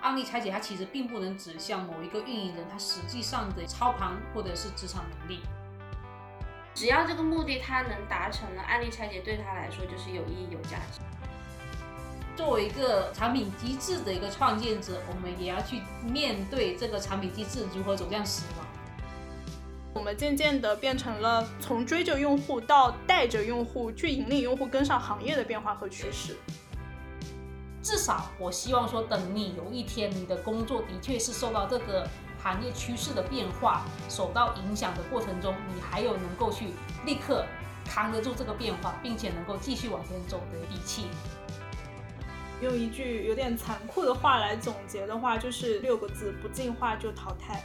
案例拆解它其实并不能指向某一个运营人他实际上的操盘或者是职场能力。只要这个目的他能达成了，案例拆解对他来说就是有意义、有价值。作为一个产品机制的一个创建者，我们也要去面对这个产品机制如何走向死亡。我们渐渐的变成了从追着用户到带着用户去引领用户跟上行业的变化和趋势。至少我希望说，等你有一天你的工作的确是受到这个行业趋势的变化受到影响的过程中，你还有能够去立刻扛得住这个变化，并且能够继续往前走的底气。用一句有点残酷的话来总结的话，就是六个字：不进化就淘汰。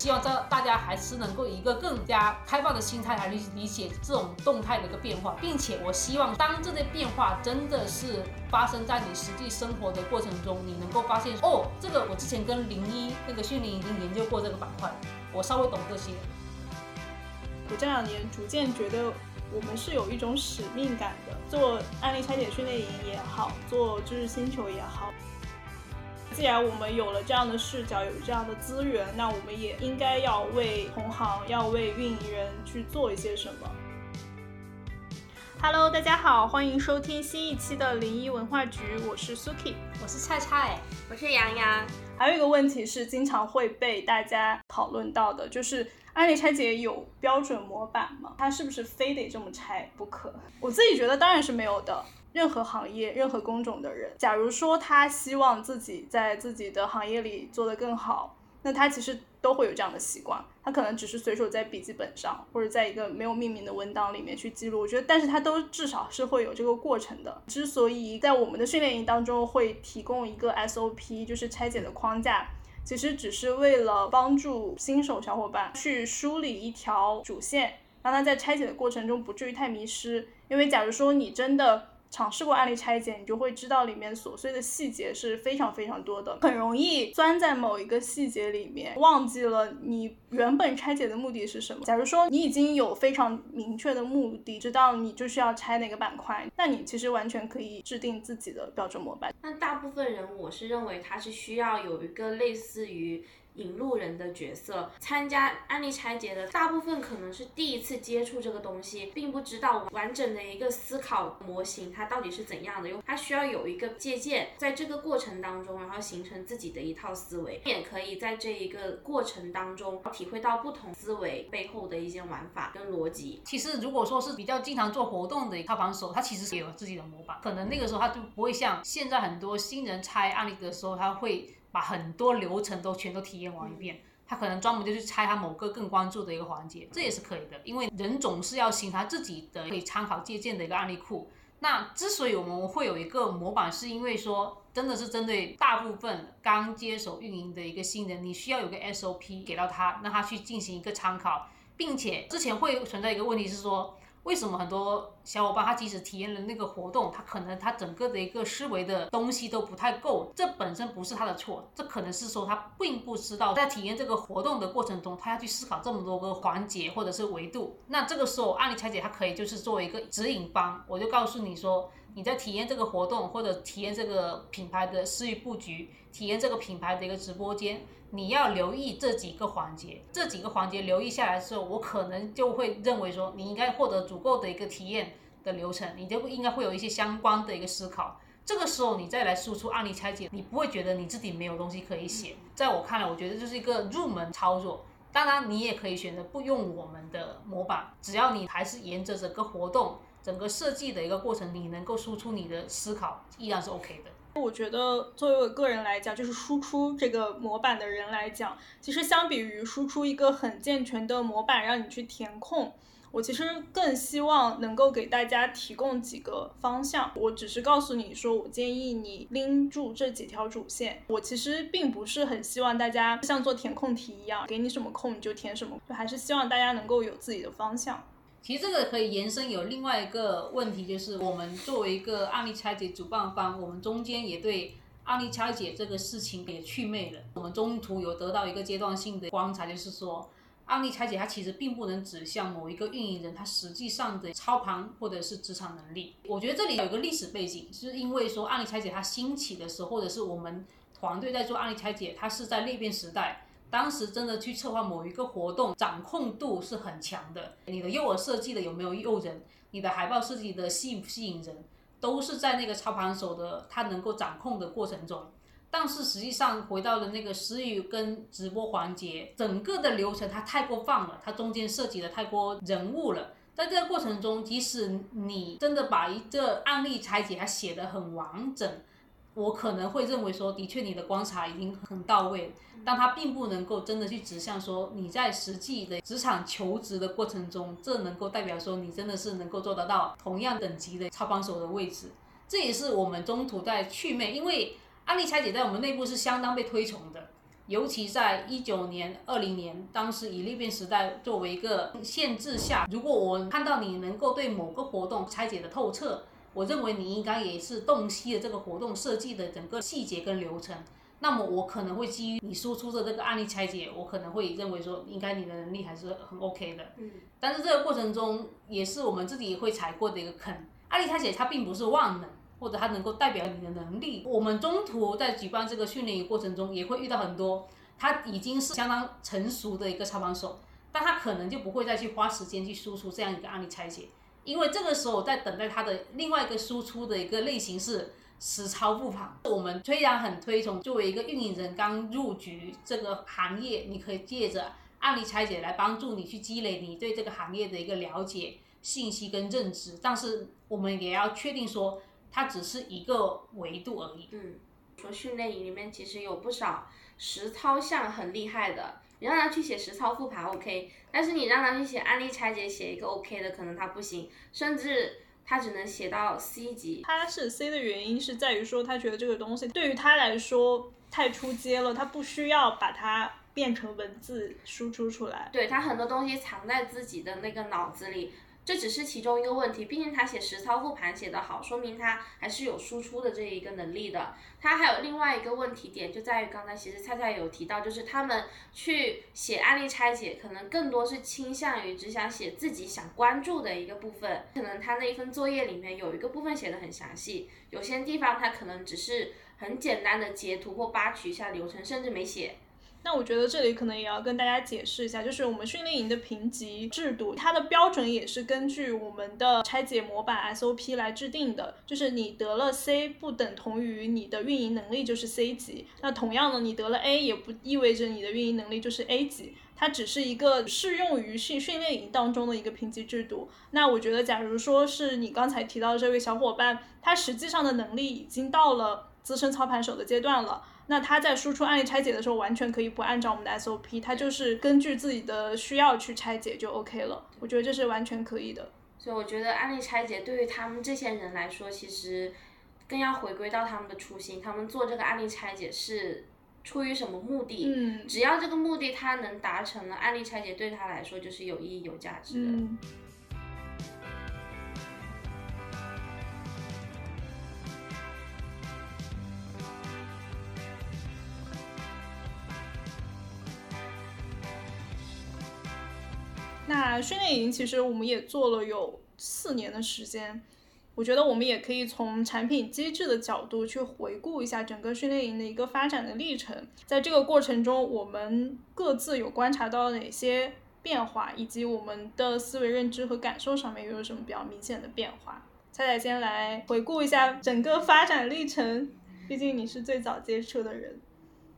希望这大家还是能够一个更加开放的心态来理理解这种动态的一个变化，并且我希望当这些变化真的是发生在你实际生活的过程中，你能够发现哦，这个我之前跟零一那个训练营已经研究过这个板块，我稍微懂这些。我这两年逐渐觉得我们是有一种使命感的，做案例拆解训练营也好，做知识星球也好。既然我们有了这样的视角，有这样的资源，那我们也应该要为同行，要为运营人去做一些什么。Hello，大家好，欢迎收听新一期的零一文化局，我是 Suki，我是菜菜，我是洋洋。还有一个问题是经常会被大家讨论到的，就是案例拆解有标准模板吗？它是不是非得这么拆不可？我自己觉得当然是没有的。任何行业、任何工种的人，假如说他希望自己在自己的行业里做得更好，那他其实都会有这样的习惯。他可能只是随手在笔记本上，或者在一个没有命名的文档里面去记录。我觉得，但是他都至少是会有这个过程的。之所以在我们的训练营当中会提供一个 SOP，就是拆解的框架，其实只是为了帮助新手小伙伴去梳理一条主线，让他在拆解的过程中不至于太迷失。因为假如说你真的尝试过案例拆解，你就会知道里面琐碎的细节是非常非常多的，很容易钻在某一个细节里面，忘记了你原本拆解的目的是什么。假如说你已经有非常明确的目的，知道你就是要拆哪个板块，那你其实完全可以制定自己的标准模板。那大部分人，我是认为他是需要有一个类似于。引路人的角色，参加案例拆解的大部分可能是第一次接触这个东西，并不知道完整的一个思考模型它到底是怎样的，用它需要有一个借鉴，在这个过程当中，然后形成自己的一套思维，也可以在这一个过程当中体会到不同思维背后的一些玩法跟逻辑。其实如果说是比较经常做活动的操盘手，他其实也有自己的模板，可能那个时候他就不会像现在很多新人拆案例的时候，他会。把很多流程都全都体验完一遍，他可能专门就去拆他某个更关注的一个环节，这也是可以的，因为人总是要形成他自己的可以参考借鉴的一个案例库。那之所以我们会有一个模板，是因为说真的是针对大部分刚接手运营的一个新人，你需要有个 SOP 给到他，让他去进行一个参考，并且之前会存在一个问题是说。为什么很多小伙伴他即使体验了那个活动，他可能他整个的一个思维的东西都不太够？这本身不是他的错，这可能是说他并不知道在体验这个活动的过程中，他要去思考这么多个环节或者是维度。那这个时候案例拆解它可以就是作为一个指引方，我就告诉你说。你在体验这个活动，或者体验这个品牌的私域布局，体验这个品牌的一个直播间，你要留意这几个环节。这几个环节留意下来之后，我可能就会认为说，你应该获得足够的一个体验的流程，你就应该会有一些相关的一个思考。这个时候你再来输出案例拆解，你不会觉得你自己没有东西可以写。在我看来，我觉得这是一个入门操作。当然，你也可以选择不用我们的模板，只要你还是沿着整个活动。整个设计的一个过程，你能够输出你的思考，依然是 OK 的。我觉得作为我个人来讲，就是输出这个模板的人来讲，其实相比于输出一个很健全的模板让你去填空，我其实更希望能够给大家提供几个方向。我只是告诉你说，我建议你拎住这几条主线。我其实并不是很希望大家像做填空题一样，给你什么空你就填什么，就还是希望大家能够有自己的方向。其实这个可以延伸有另外一个问题，就是我们作为一个案例拆解主办方，我们中间也对案例拆解这个事情也祛魅了。我们中途有得到一个阶段性的观察，就是说案例拆解它其实并不能指向某一个运营人他实际上的操盘或者是职场能力。我觉得这里有一个历史背景，是因为说案例拆解它兴起的时候，或者是我们团队在做案例拆解，它是在裂变时代。当时真的去策划某一个活动，掌控度是很强的。你的诱饵设计的有没有诱人？你的海报设计的吸不吸引人？都是在那个操盘手的他能够掌控的过程中。但是实际上回到了那个私域跟直播环节，整个的流程它太过放了，它中间涉及的太过人物了。在这个过程中，即使你真的把一个案例拆解，它写得很完整。我可能会认为说，的确你的观察已经很到位，但它并不能够真的去指向说你在实际的职场求职的过程中，这能够代表说你真的是能够做得到同样等级的操盘手的位置。这也是我们中途在去魅，因为案例拆解在我们内部是相当被推崇的，尤其在一九年、二零年，当时以裂变时代作为一个限制下，如果我看到你能够对某个活动拆解的透彻。我认为你应该也是洞悉了这个活动设计的整个细节跟流程，那么我可能会基于你输出的这个案例拆解，我可能会认为说，应该你的能力还是很 OK 的。嗯。但是这个过程中，也是我们自己会踩过的一个坑。案例拆解它并不是万能，或者它能够代表你的能力。我们中途在举办这个训练过程中，也会遇到很多他已经是相当成熟的一个操盘手，但他可能就不会再去花时间去输出这样一个案例拆解。因为这个时候在等待他的另外一个输出的一个类型是实操复盘。我们虽然很推崇作为一个运营人刚入局这个行业，你可以借着案例拆解来帮助你去积累你对这个行业的一个了解、信息跟认知。但是我们也要确定说，它只是一个维度而已。嗯，说训练营里面其实有不少实操项很厉害的。你让他去写实操复盘 OK，但是你让他去写案例拆解，写一个 OK 的，可能他不行，甚至他只能写到 C 级。他是 C 的原因是在于说，他觉得这个东西对于他来说太出街了，他不需要把它变成文字输出出来。对他很多东西藏在自己的那个脑子里。这只是其中一个问题，毕竟他写实操复盘写得好，说明他还是有输出的这一个能力的。他还有另外一个问题点，就在于刚才其实菜菜有提到，就是他们去写案例拆解，可能更多是倾向于只想写自己想关注的一个部分。可能他那一份作业里面有一个部分写的很详细，有些地方他可能只是很简单的截图或扒取一下流程，甚至没写。那我觉得这里可能也要跟大家解释一下，就是我们训练营的评级制度，它的标准也是根据我们的拆解模板 SOP 来制定的。就是你得了 C 不等同于你的运营能力就是 C 级，那同样的你得了 A 也不意味着你的运营能力就是 A 级，它只是一个适用于训训练营当中的一个评级制度。那我觉得，假如说是你刚才提到的这位小伙伴，他实际上的能力已经到了资深操盘手的阶段了。那他在输出案例拆解的时候，完全可以不按照我们的 SOP，他就是根据自己的需要去拆解就 OK 了。我觉得这是完全可以的。所以我觉得案例拆解对于他们这些人来说，其实更要回归到他们的初心。他们做这个案例拆解是出于什么目的？嗯，只要这个目的他能达成了，案例拆解对他来说就是有意义、有价值的。嗯。那训练营其实我们也做了有四年的时间，我觉得我们也可以从产品机制的角度去回顾一下整个训练营的一个发展的历程。在这个过程中，我们各自有观察到哪些变化，以及我们的思维认知和感受上面又有什么比较明显的变化？彩彩先来回顾一下整个发展历程，毕竟你是最早接触的人。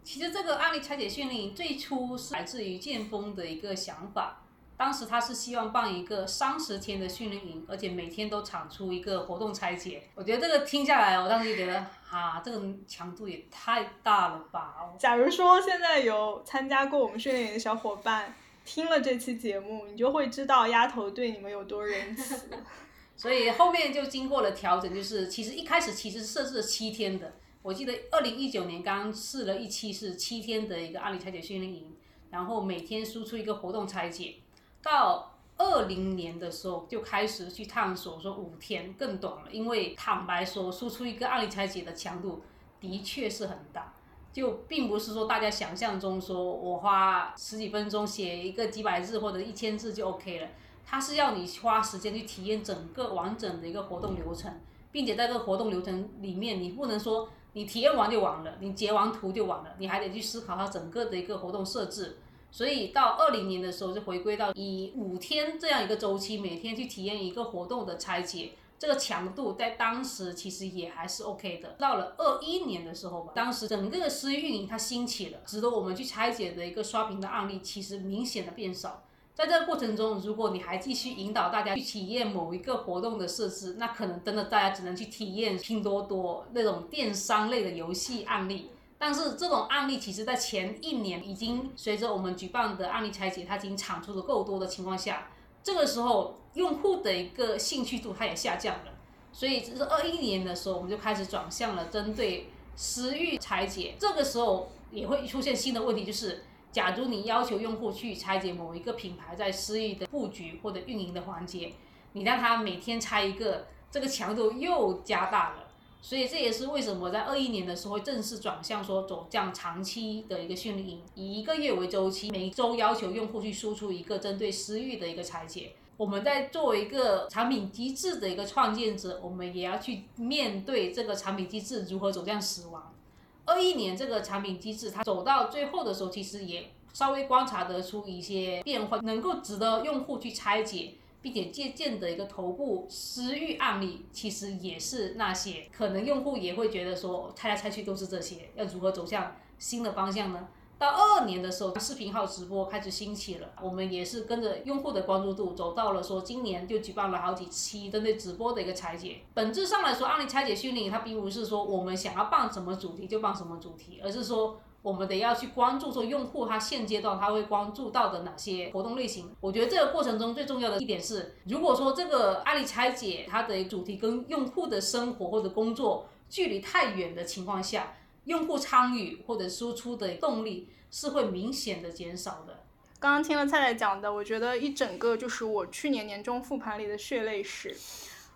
其实这个案例拆解训练营最初是来自于剑锋的一个想法。当时他是希望办一个三十天的训练营，而且每天都产出一个活动拆解。我觉得这个听下来，我当时就觉得，啊，这个强度也太大了吧！假如说现在有参加过我们训练营的小伙伴听了这期节目，你就会知道丫头对你们有多仁慈。所以后面就经过了调整，就是其实一开始其实设置了七天的。我记得二零一九年刚试了一期是七天的一个案例拆解训练营，然后每天输出一个活动拆解。到二零年的时候就开始去探索，说五天更短了，因为坦白说，输出一个案例拆解的强度的确是很大。就并不是说大家想象中说我花十几分钟写一个几百字或者一千字就 OK 了，它是要你花时间去体验整个完整的一个活动流程，并且在这个活动流程里面，你不能说你体验完就完了，你截完图就完了，你还得去思考它整个的一个活动设置。所以到二零年的时候就回归到以五天这样一个周期，每天去体验一个活动的拆解。这个强度在当时其实也还是 OK 的。到了二一年的时候吧，当时整个私域运营它兴起了，值得我们去拆解的一个刷屏的案例，其实明显的变少。在这个过程中，如果你还继续引导大家去体验某一个活动的设置，那可能真的大家只能去体验拼多多那种电商类的游戏案例。但是这种案例其实在前一年已经随着我们举办的案例拆解，它已经产出的够多的情况下。这个时候，用户的一个兴趣度它也下降了，所以这是二一年的时候，我们就开始转向了针对私域拆解。这个时候也会出现新的问题，就是假如你要求用户去拆解某一个品牌在私域的布局或者运营的环节，你让他每天拆一个，这个强度又加大了。所以这也是为什么在二一年的时候正式转向说走这样长期的一个训练营，以一个月为周期，每周要求用户去输出一个针对私域的一个拆解。我们在作为一个产品机制的一个创建者，我们也要去面对这个产品机制如何走向死亡。二一年这个产品机制它走到最后的时候，其实也稍微观察得出一些变化，能够值得用户去拆解。并且借鉴的一个头部私域案例，其实也是那些可能用户也会觉得说猜来猜去都是这些，要如何走向新的方向呢？到二二年的时候，视频号直播开始兴起了，我们也是跟着用户的关注度走到了说今年就举办了好几期针对直播的一个拆解。本质上来说，案例拆解训练它并不是说我们想要办什么主题就办什么主题，而是说。我们得要去关注说用户他现阶段他会关注到的哪些活动类型。我觉得这个过程中最重要的一点是，如果说这个案例拆解它的主题跟用户的生活或者工作距离太远的情况下，用户参与或者输出的动力是会明显的减少的。刚刚听了菜菜讲的，我觉得一整个就是我去年年终复盘里的血泪史。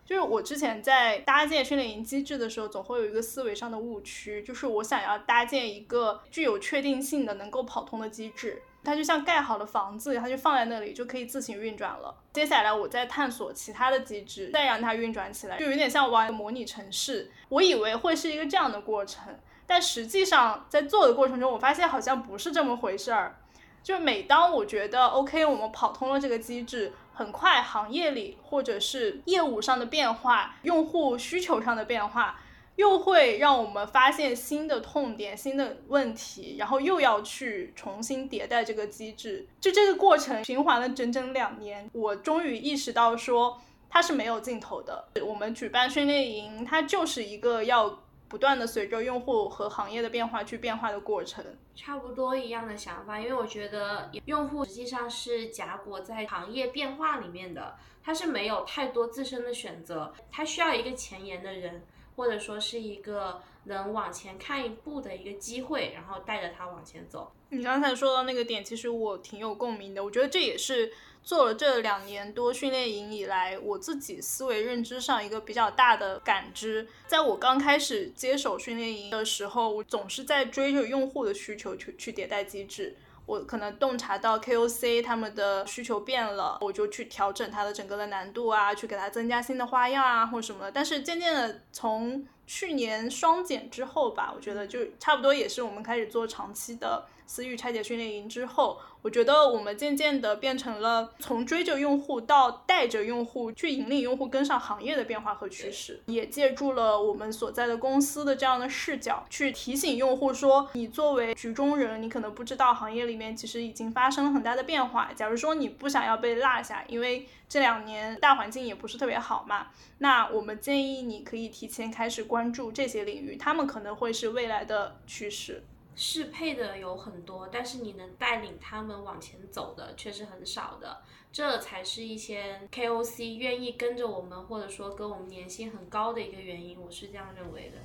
就是我之前在搭建训练营机制的时候，总会有一个思维上的误区，就是我想要搭建一个具有确定性的、能够跑通的机制，它就像盖好的房子，它就放在那里就可以自行运转了。接下来我再探索其他的机制，再让它运转起来，就有点像玩模拟城市。我以为会是一个这样的过程，但实际上在做的过程中，我发现好像不是这么回事儿。就每当我觉得 OK，我们跑通了这个机制。很快，行业里或者是业务上的变化，用户需求上的变化，又会让我们发现新的痛点、新的问题，然后又要去重新迭代这个机制。就这个过程循环了整整两年，我终于意识到说它是没有尽头的。我们举办训练营，它就是一个要。不断的随着用户和行业的变化去变化的过程，差不多一样的想法。因为我觉得用户实际上是夹裹在行业变化里面的，他是没有太多自身的选择，他需要一个前沿的人，或者说是一个能往前看一步的一个机会，然后带着他往前走。你刚才说到那个点，其实我挺有共鸣的。我觉得这也是。做了这两年多训练营以来，我自己思维认知上一个比较大的感知，在我刚开始接手训练营的时候，我总是在追着用户的需求去去迭代机制。我可能洞察到 KOC 他们的需求变了，我就去调整它的整个的难度啊，去给它增加新的花样啊或者什么的。但是渐渐的从去年双减之后吧，我觉得就差不多也是我们开始做长期的。私域拆解训练营之后，我觉得我们渐渐的变成了从追着用户到带着用户去引领用户跟上行业的变化和趋势，也借助了我们所在的公司的这样的视角，去提醒用户说，你作为局中人，你可能不知道行业里面其实已经发生了很大的变化。假如说你不想要被落下，因为这两年大环境也不是特别好嘛，那我们建议你可以提前开始关注这些领域，他们可能会是未来的趋势。适配的有很多，但是你能带领他们往前走的却是很少的，这才是一些 KOC 愿意跟着我们，或者说跟我们年薪很高的一个原因，我是这样认为的。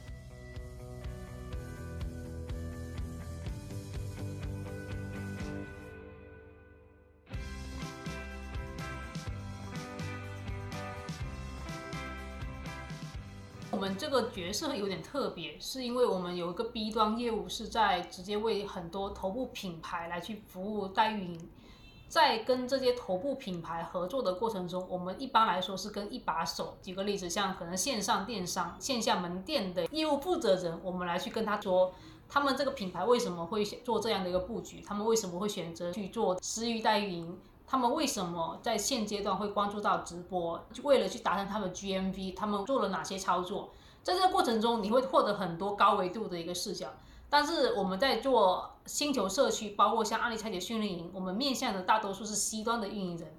这个角色有点特别，是因为我们有一个 B 端业务是在直接为很多头部品牌来去服务代运营。在跟这些头部品牌合作的过程中，我们一般来说是跟一把手。举个例子，像可能线上电商、线下门店的业务负责人，我们来去跟他说，他们这个品牌为什么会做这样的一个布局，他们为什么会选择去做私域代运营，他们为什么在现阶段会关注到直播，为了去达成他们 GMV，他们做了哪些操作？在这个过程中，你会获得很多高维度的一个视角。但是我们在做星球社区，包括像案例拆解训练营，我们面向的大多数是 C 端的运营人，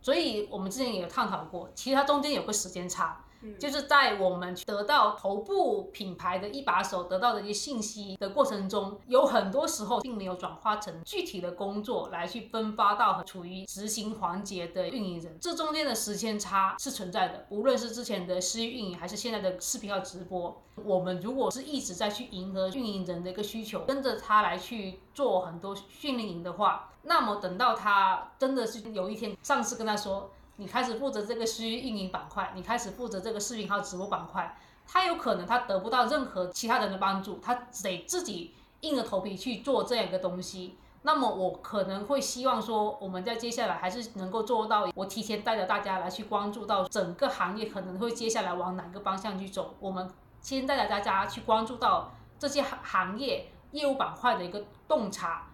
所以我们之前也有探讨过，其实它中间有个时间差。就是在我们得到头部品牌的一把手得到的一些信息的过程中，有很多时候并没有转化成具体的工作来去分发到处于执行环节的运营人，这中间的时间差是存在的。无论是之前的私域运营，还是现在的视频号直播，我们如果是一直在去迎合运营人的一个需求，跟着他来去做很多训练营的话，那么等到他真的是有一天上司跟他说。你开始负责这个私域运营板块，你开始负责这个视频号直播板块，他有可能他得不到任何其他人的帮助，他得自己硬着头皮去做这样一个东西。那么我可能会希望说，我们在接下来还是能够做到，我提前带着大家来去关注到整个行业可能会接下来往哪个方向去走。我们先带着大家去关注到这些行行业业务板块的一个洞察。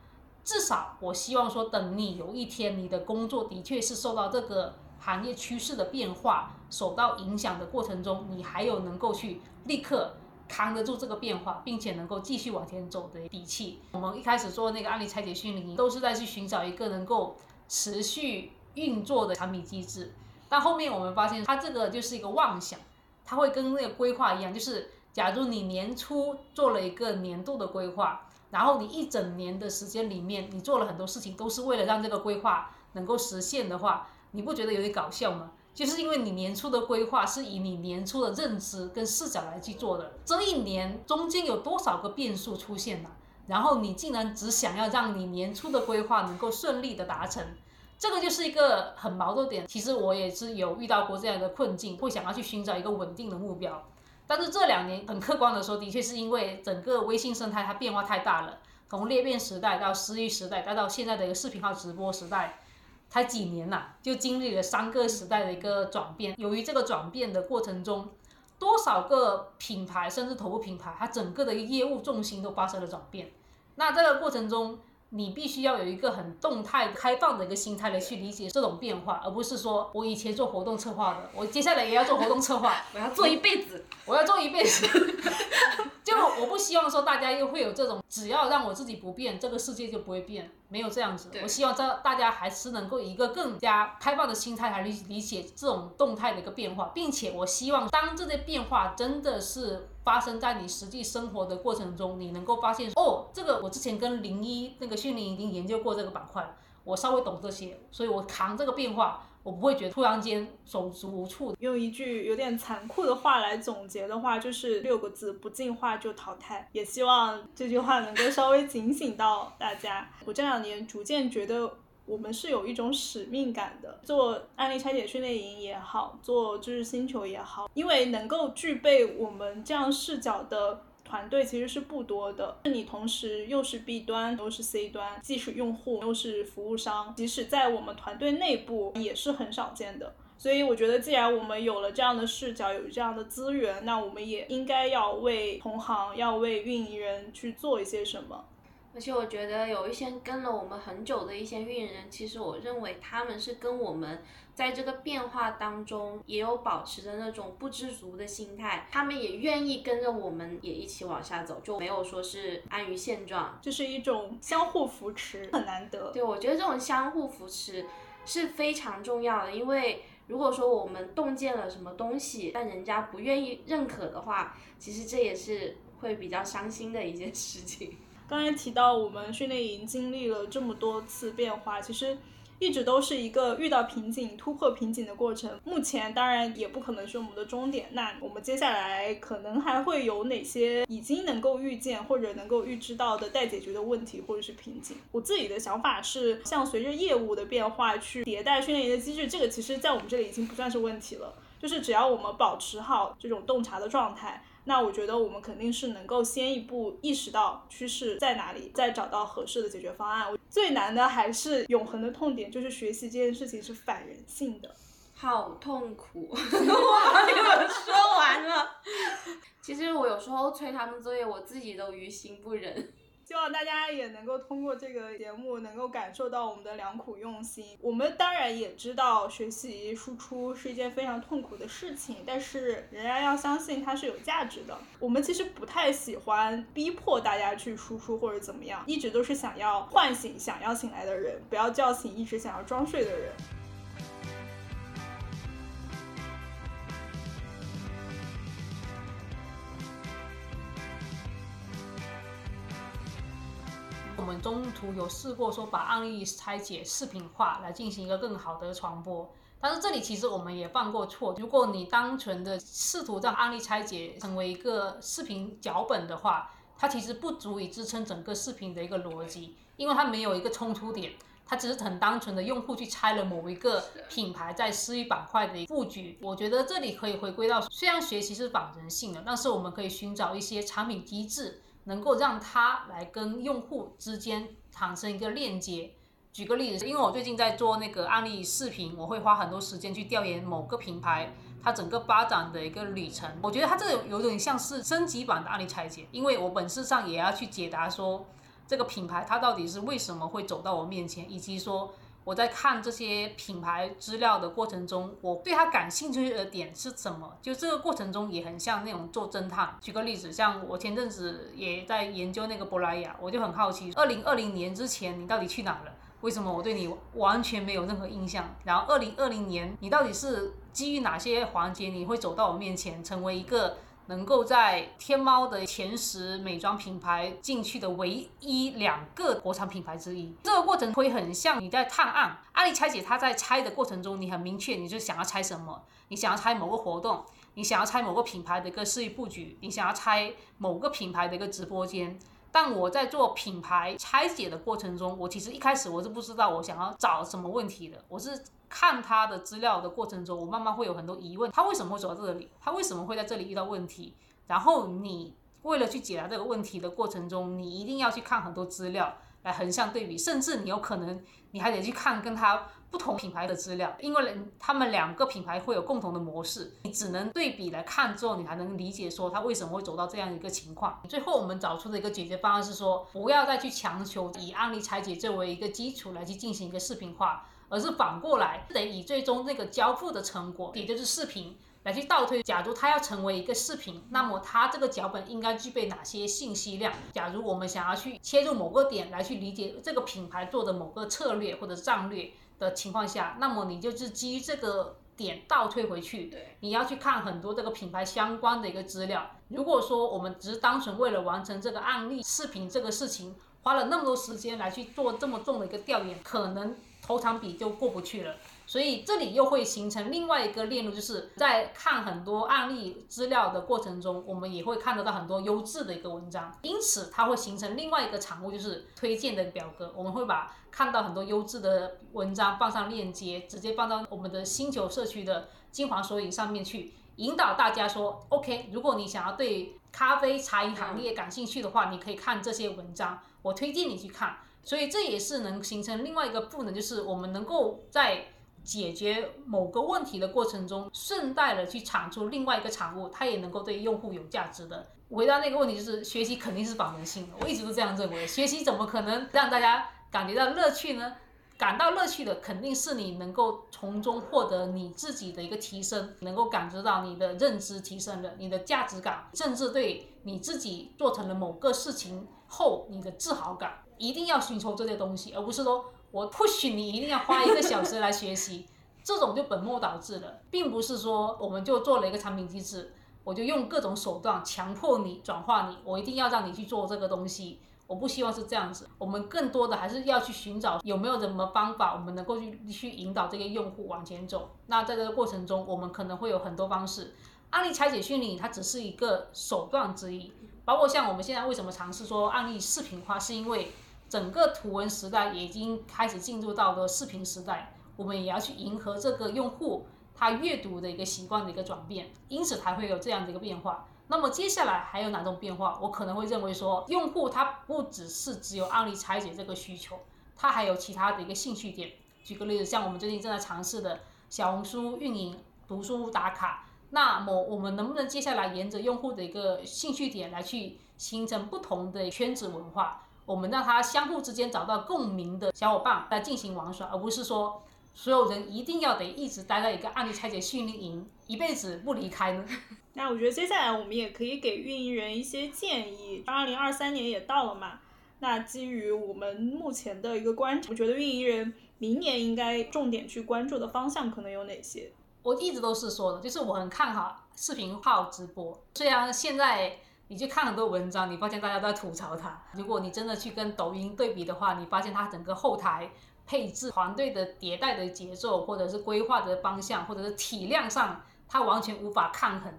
至少我希望说，等你有一天你的工作的确是受到这个。行业趋势的变化受到影响的过程中，你还有能够去立刻扛得住这个变化，并且能够继续往前走的底气。我们一开始做那个案例拆解训练营，都是在去寻找一个能够持续运作的产品机制。但后面我们发现，它这个就是一个妄想，它会跟那个规划一样，就是假如你年初做了一个年度的规划，然后你一整年的时间里面，你做了很多事情，都是为了让这个规划能够实现的话。你不觉得有点搞笑吗？就是因为你年初的规划是以你年初的认知跟视角来去做的，这一年中间有多少个变数出现了，然后你竟然只想要让你年初的规划能够顺利的达成，这个就是一个很矛盾点。其实我也是有遇到过这样的困境，会想要去寻找一个稳定的目标，但是这两年很客观的说，的确是因为整个微信生态它变化太大了，从裂变时代到私域时代，再到现在的一个视频号直播时代。才几年呐，就经历了三个时代的一个转变。由于这个转变的过程中，多少个品牌甚至头部品牌，它整个的业务重心都发生了转变。那这个过程中，你必须要有一个很动态、开放的一个心态来去理解这种变化，而不是说我以前做活动策划的，我接下来也要做活动策划，我要做一辈子，我要做一辈子。就我不希望说大家又会有这种，只要让我自己不变，这个世界就不会变。没有这样子，我希望这大家还是能够以一个更加开放的心态来理理解这种动态的一个变化，并且我希望当这些变化真的是发生在你实际生活的过程中，你能够发现哦，这个我之前跟零一那个训练已经研究过这个板块，我稍微懂这些，所以我扛这个变化。我不会觉得突然间手足无措。用一句有点残酷的话来总结的话，就是六个字：不进化就淘汰。也希望这句话能够稍微警醒到大家。我这两年逐渐觉得，我们是有一种使命感的。做案例拆解训练营也好，做知识星球也好，因为能够具备我们这样视角的。团队其实是不多的，你同时又是 B 端又是 C 端，既是用户又是服务商，即使在我们团队内部也是很少见的。所以我觉得，既然我们有了这样的视角，有这样的资源，那我们也应该要为同行，要为运营人去做一些什么。而且我觉得有一些跟了我们很久的一些运营人，其实我认为他们是跟我们在这个变化当中也有保持着那种不知足的心态，他们也愿意跟着我们也一起往下走，就没有说是安于现状，就是一种相互扶持，很难得。对，我觉得这种相互扶持是非常重要的，因为如果说我们洞见了什么东西，但人家不愿意认可的话，其实这也是会比较伤心的一件事情。刚才提到我们训练营经历了这么多次变化，其实一直都是一个遇到瓶颈、突破瓶颈的过程。目前当然也不可能是我们的终点，那我们接下来可能还会有哪些已经能够预见或者能够预知到的待解决的问题或者是瓶颈？我自己的想法是，像随着业务的变化去迭代训练营的机制，这个其实在我们这里已经不算是问题了。就是只要我们保持好这种洞察的状态，那我觉得我们肯定是能够先一步意识到趋势在哪里，再找到合适的解决方案。最难的还是永恒的痛点，就是学习这件事情是反人性的。好痛苦，我跟你们说完了。其实我有时候催他们作业，我自己都于心不忍。希望大家也能够通过这个节目，能够感受到我们的良苦用心。我们当然也知道学习输出是一件非常痛苦的事情，但是仍然要相信它是有价值的。我们其实不太喜欢逼迫大家去输出或者怎么样，一直都是想要唤醒想要醒来的人，不要叫醒一直想要装睡的人。们中途有试过说把案例拆解视频化来进行一个更好的传播，但是这里其实我们也犯过错。如果你单纯的试图让案例拆解成为一个视频脚本的话，它其实不足以支撑整个视频的一个逻辑，因为它没有一个冲突点，它只是很单纯的用户去拆了某一个品牌在私域板块的布局。我觉得这里可以回归到，虽然学习是反人性的，但是我们可以寻找一些产品机制。能够让它来跟用户之间产生一个链接。举个例子，因为我最近在做那个案例视频，我会花很多时间去调研某个品牌它整个发展的一个旅程。我觉得它这个有点像是升级版的案例拆解，因为我本质上也要去解答说这个品牌它到底是为什么会走到我面前，以及说。我在看这些品牌资料的过程中，我对它感兴趣的点是什么？就这个过程中也很像那种做侦探。举个例子，像我前阵子也在研究那个珀莱雅，我就很好奇，二零二零年之前你到底去哪了？为什么我对你完全没有任何印象？然后二零二零年你到底是基于哪些环节你会走到我面前，成为一个？能够在天猫的前十美妆品牌进去的唯一两个国产品牌之一，这个过程会很像你在探案。案例拆解，它在拆的过程中，你很明确，你就想要拆什么？你想要拆某个活动，你想要拆某个品牌的一个事业布局，你想要拆某个品牌的一个直播间。但我在做品牌拆解的过程中，我其实一开始我是不知道我想要找什么问题的，我是。看他的资料的过程中，我慢慢会有很多疑问：他为什么会走到这里？他为什么会在这里遇到问题？然后你为了去解答这个问题的过程中，你一定要去看很多资料来横向对比，甚至你有可能你还得去看跟他不同品牌的资料，因为他们两个品牌会有共同的模式，你只能对比来看之后，你才能理解说他为什么会走到这样一个情况。最后我们找出的一个解决方案是说，不要再去强求以案例拆解作为一个基础来去进行一个视频化。而是反过来，得以最终那个交付的成果，也就是视频，来去倒推。假如它要成为一个视频，那么它这个脚本应该具备哪些信息量？假如我们想要去切入某个点来去理解这个品牌做的某个策略或者战略的情况下，那么你就是基于这个点倒退回去，对，你要去看很多这个品牌相关的一个资料。如果说我们只是单纯为了完成这个案例视频这个事情，花了那么多时间来去做这么重的一个调研，可能。投产比就过不去了，所以这里又会形成另外一个链路，就是在看很多案例资料的过程中，我们也会看得到很多优质的一个文章，因此它会形成另外一个产物，就是推荐的表格。我们会把看到很多优质的文章放上链接，直接放到我们的星球社区的精华索引上面去，引导大家说，OK，如果你想要对咖啡茶饮行业感兴趣的话，你可以看这些文章，我推荐你去看。所以这也是能形成另外一个赋能，就是我们能够在解决某个问题的过程中，顺带的去产出另外一个产物，它也能够对用户有价值的。回答那个问题，就是学习肯定是反人性的，我一直都这样认为。学习怎么可能让大家感觉到乐趣呢？感到乐趣的肯定是你能够从中获得你自己的一个提升，能够感知到你的认知提升了，你的价值感，甚至对你自己做成了某个事情后你的自豪感。一定要寻求这些东西，而不是说我 push 你一定要花一个小时来学习，这种就本末倒置了，并不是说我们就做了一个产品机制，我就用各种手段强迫你转化你，我一定要让你去做这个东西，我不希望是这样子。我们更多的还是要去寻找有没有什么方法，我们能够去去引导这个用户往前走。那在这个过程中，我们可能会有很多方式，案例拆解训练它只是一个手段之一，包括像我们现在为什么尝试说案例视频化，是因为。整个图文时代已经开始进入到了视频时代，我们也要去迎合这个用户他阅读的一个习惯的一个转变，因此才会有这样的一个变化。那么接下来还有哪种变化？我可能会认为说，用户他不只是只有案例拆解这个需求，他还有其他的一个兴趣点。举个例子，像我们最近正在尝试的小红书运营、读书打卡，那么我们能不能接下来沿着用户的一个兴趣点来去形成不同的圈子文化？我们让他相互之间找到共鸣的小伙伴来进行玩耍，而不是说所有人一定要得一直待在一个案例拆解训练营，一辈子不离开呢？那我觉得接下来我们也可以给运营人一些建议。二零二三年也到了嘛，那基于我们目前的一个观察，我觉得运营人明年应该重点去关注的方向可能有哪些？我一直都是说的，就是我很看好视频号直播。虽然现在你去看很多文章，你发现大家都在吐槽它。如果你真的去跟抖音对比的话，你发现它整个后台配置、团队的迭代的节奏，或者是规划的方向，或者是体量上，它完全无法抗衡。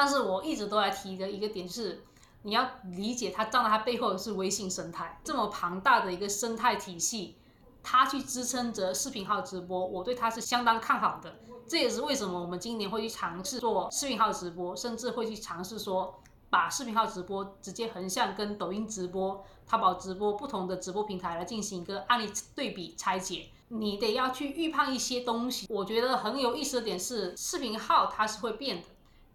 但是我一直都在提的一个点是，你要理解它站在它背后的是微信生态这么庞大的一个生态体系，它去支撑着视频号直播，我对它是相当看好的。这也是为什么我们今年会去尝试做视频号直播，甚至会去尝试说把视频号直播直接横向跟抖音直播、淘宝直播不同的直播平台来进行一个案例对比拆解。你得要去预判一些东西。我觉得很有意思的点是，视频号它是会变的。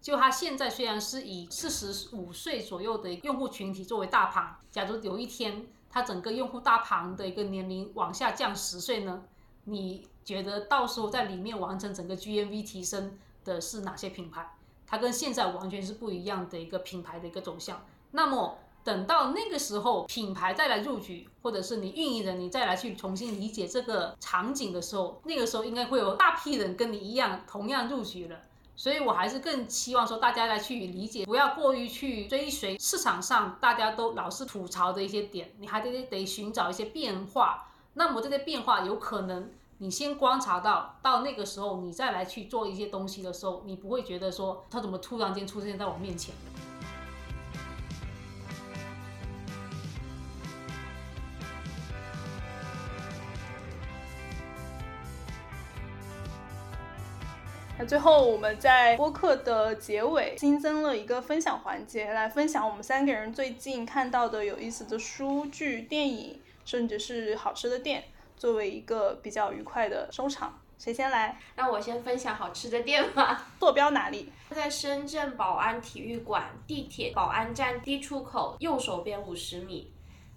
就它现在虽然是以四十五岁左右的用户群体作为大盘，假如有一天它整个用户大盘的一个年龄往下降十岁呢？你觉得到时候在里面完成整个 GMV 提升的是哪些品牌？它跟现在完全是不一样的一个品牌的一个走向。那么等到那个时候，品牌再来入局，或者是你运营人你再来去重新理解这个场景的时候，那个时候应该会有大批人跟你一样同样入局了。所以，我还是更期望说大家来去理解，不要过于去追随市场上大家都老是吐槽的一些点，你还得得寻找一些变化。那么这些变化有可能你先观察到，到那个时候你再来去做一些东西的时候，你不会觉得说它怎么突然间出现在我面前。那最后，我们在播客的结尾新增了一个分享环节，来分享我们三个人最近看到的有意思的书剧、电影，甚至是好吃的店，作为一个比较愉快的收场。谁先来？那我先分享好吃的店吧。坐标哪里？在深圳宝安体育馆地铁宝安站 D 出口右手边五十米。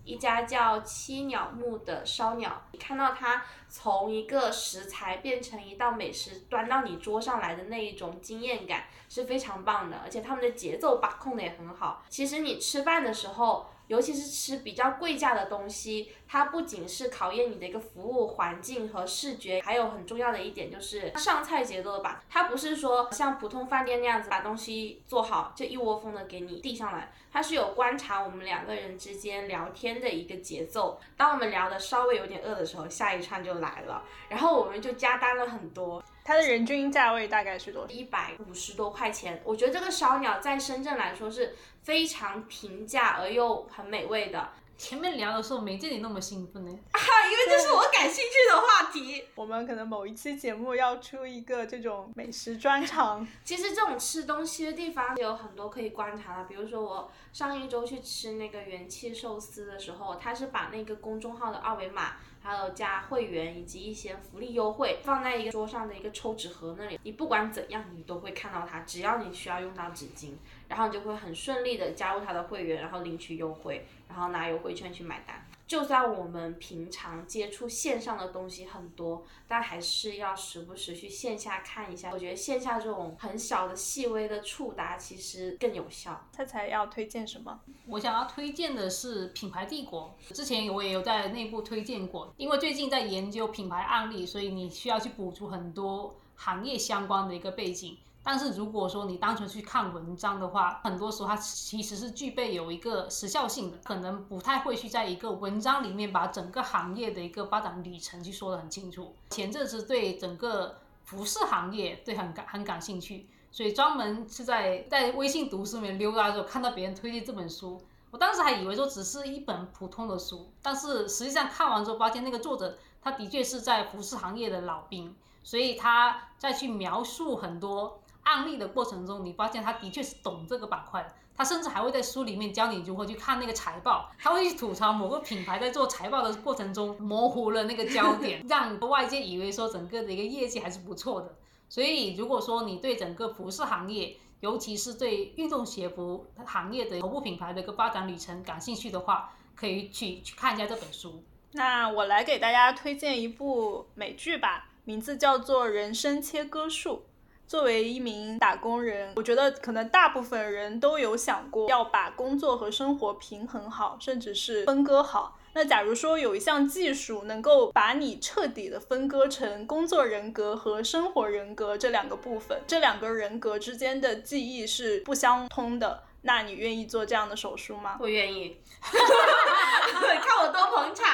一家叫七鸟木的烧鸟，你看到它从一个食材变成一道美食端到你桌上来的那一种惊艳感是非常棒的，而且他们的节奏把控的也很好。其实你吃饭的时候。尤其是吃比较贵价的东西，它不仅是考验你的一个服务环境和视觉，还有很重要的一点就是上菜节奏吧。它不是说像普通饭店那样子把东西做好就一窝蜂的给你递上来，它是有观察我们两个人之间聊天的一个节奏。当我们聊的稍微有点饿的时候，下一串就来了，然后我们就加单了很多。它的人均价位大概是多少？一百五十多块钱。我觉得这个烧鸟在深圳来说是非常平价而又很美味的。前面聊的时候没见你那么兴奋呢。啊，因为这是我感兴趣的话题。我们可能某一期节目要出一个这种美食专场。其实这种吃东西的地方有很多可以观察的，比如说我上一周去吃那个元气寿司的时候，他是把那个公众号的二维码。还有加会员以及一些福利优惠，放在一个桌上的一个抽纸盒那里，你不管怎样，你都会看到它。只要你需要用到纸巾，然后你就会很顺利的加入他的会员，然后领取优惠，然后拿优惠券去买单。就算我们平常接触线上的东西很多，但还是要时不时去线下看一下。我觉得线下这种很小的细微的触达其实更有效。菜菜要推荐什么？我想要推荐的是品牌帝国。之前我也有在内部推荐过，因为最近在研究品牌案例，所以你需要去补足很多行业相关的一个背景。但是如果说你单纯去看文章的话，很多时候它其实是具备有一个时效性的，可能不太会去在一个文章里面把整个行业的一个发展旅程去说得很清楚。前阵子对整个服饰行业对很感很感兴趣，所以专门是在在微信读书里面溜达的时候看到别人推荐这本书，我当时还以为说只是一本普通的书，但是实际上看完之后发现那个作者他的确是在服饰行业的老兵。所以他在去描述很多案例的过程中，你发现他的确是懂这个板块的。他甚至还会在书里面教你如何去看那个财报，他会去吐槽某个品牌在做财报的过程中模糊了那个焦点，让外界以为说整个的一个业绩还是不错的。所以，如果说你对整个服饰行业，尤其是对运动鞋服行业的头部品牌的一个发展旅程感兴趣的话，可以去去看一下这本书。那我来给大家推荐一部美剧吧，名字叫做《人生切割术》。作为一名打工人，我觉得可能大部分人都有想过要把工作和生活平衡好，甚至是分割好。那假如说有一项技术能够把你彻底的分割成工作人格和生活人格这两个部分，这两个人格之间的记忆是不相通的。那你愿意做这样的手术吗？我愿意，看我多捧场。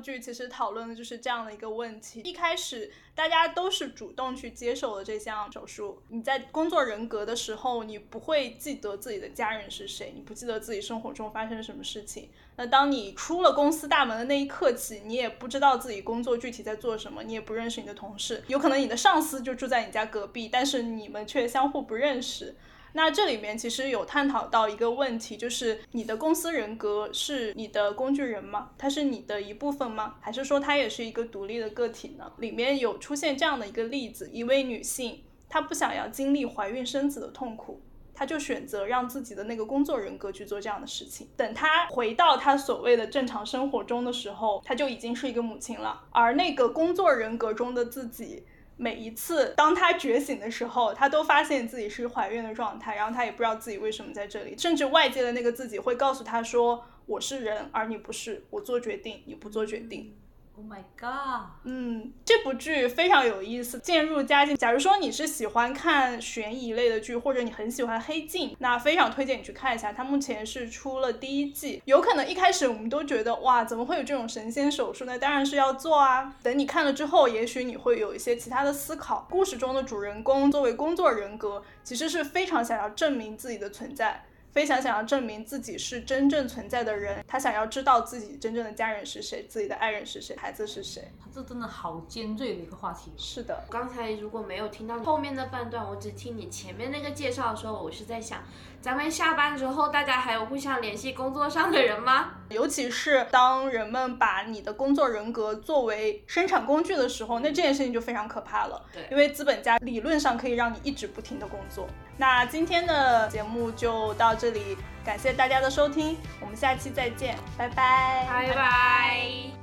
剧其实讨论的就是这样的一个问题。一开始大家都是主动去接受了这项手术。你在工作人格的时候，你不会记得自己的家人是谁，你不记得自己生活中发生什么事情。那当你出了公司大门的那一刻起，你也不知道自己工作具体在做什么，你也不认识你的同事，有可能你的上司就住在你家隔壁，但是你们却相互不认识。那这里面其实有探讨到一个问题，就是你的公司人格是你的工具人吗？它是你的一部分吗？还是说它也是一个独立的个体呢？里面有出现这样的一个例子：一位女性，她不想要经历怀孕生子的痛苦，她就选择让自己的那个工作人格去做这样的事情。等她回到她所谓的正常生活中的时候，她就已经是一个母亲了，而那个工作人格中的自己。每一次当她觉醒的时候，她都发现自己是怀孕的状态，然后她也不知道自己为什么在这里，甚至外界的那个自己会告诉她说：“我是人，而你不是，我做决定，你不做决定。” Oh my god！嗯，这部剧非常有意思，渐入佳境。假如说你是喜欢看悬疑类的剧，或者你很喜欢黑镜，那非常推荐你去看一下。它目前是出了第一季，有可能一开始我们都觉得哇，怎么会有这种神仙手术？那当然是要做啊。等你看了之后，也许你会有一些其他的思考。故事中的主人公作为工作人格，其实是非常想要证明自己的存在。非常想要证明自己是真正存在的人，他想要知道自己真正的家人是谁，自己的爱人是谁，孩子是谁。这真的好尖锐的一个话题。是的，刚才如果没有听到后面的半段，我只听你前面那个介绍的时候，我是在想，咱们下班之后，大家还有互相联系工作上的人吗？尤其是当人们把你的工作人格作为生产工具的时候，那这件事情就非常可怕了。对，因为资本家理论上可以让你一直不停的工作。那今天的节目就到这里，感谢大家的收听，我们下期再见，拜拜，拜拜。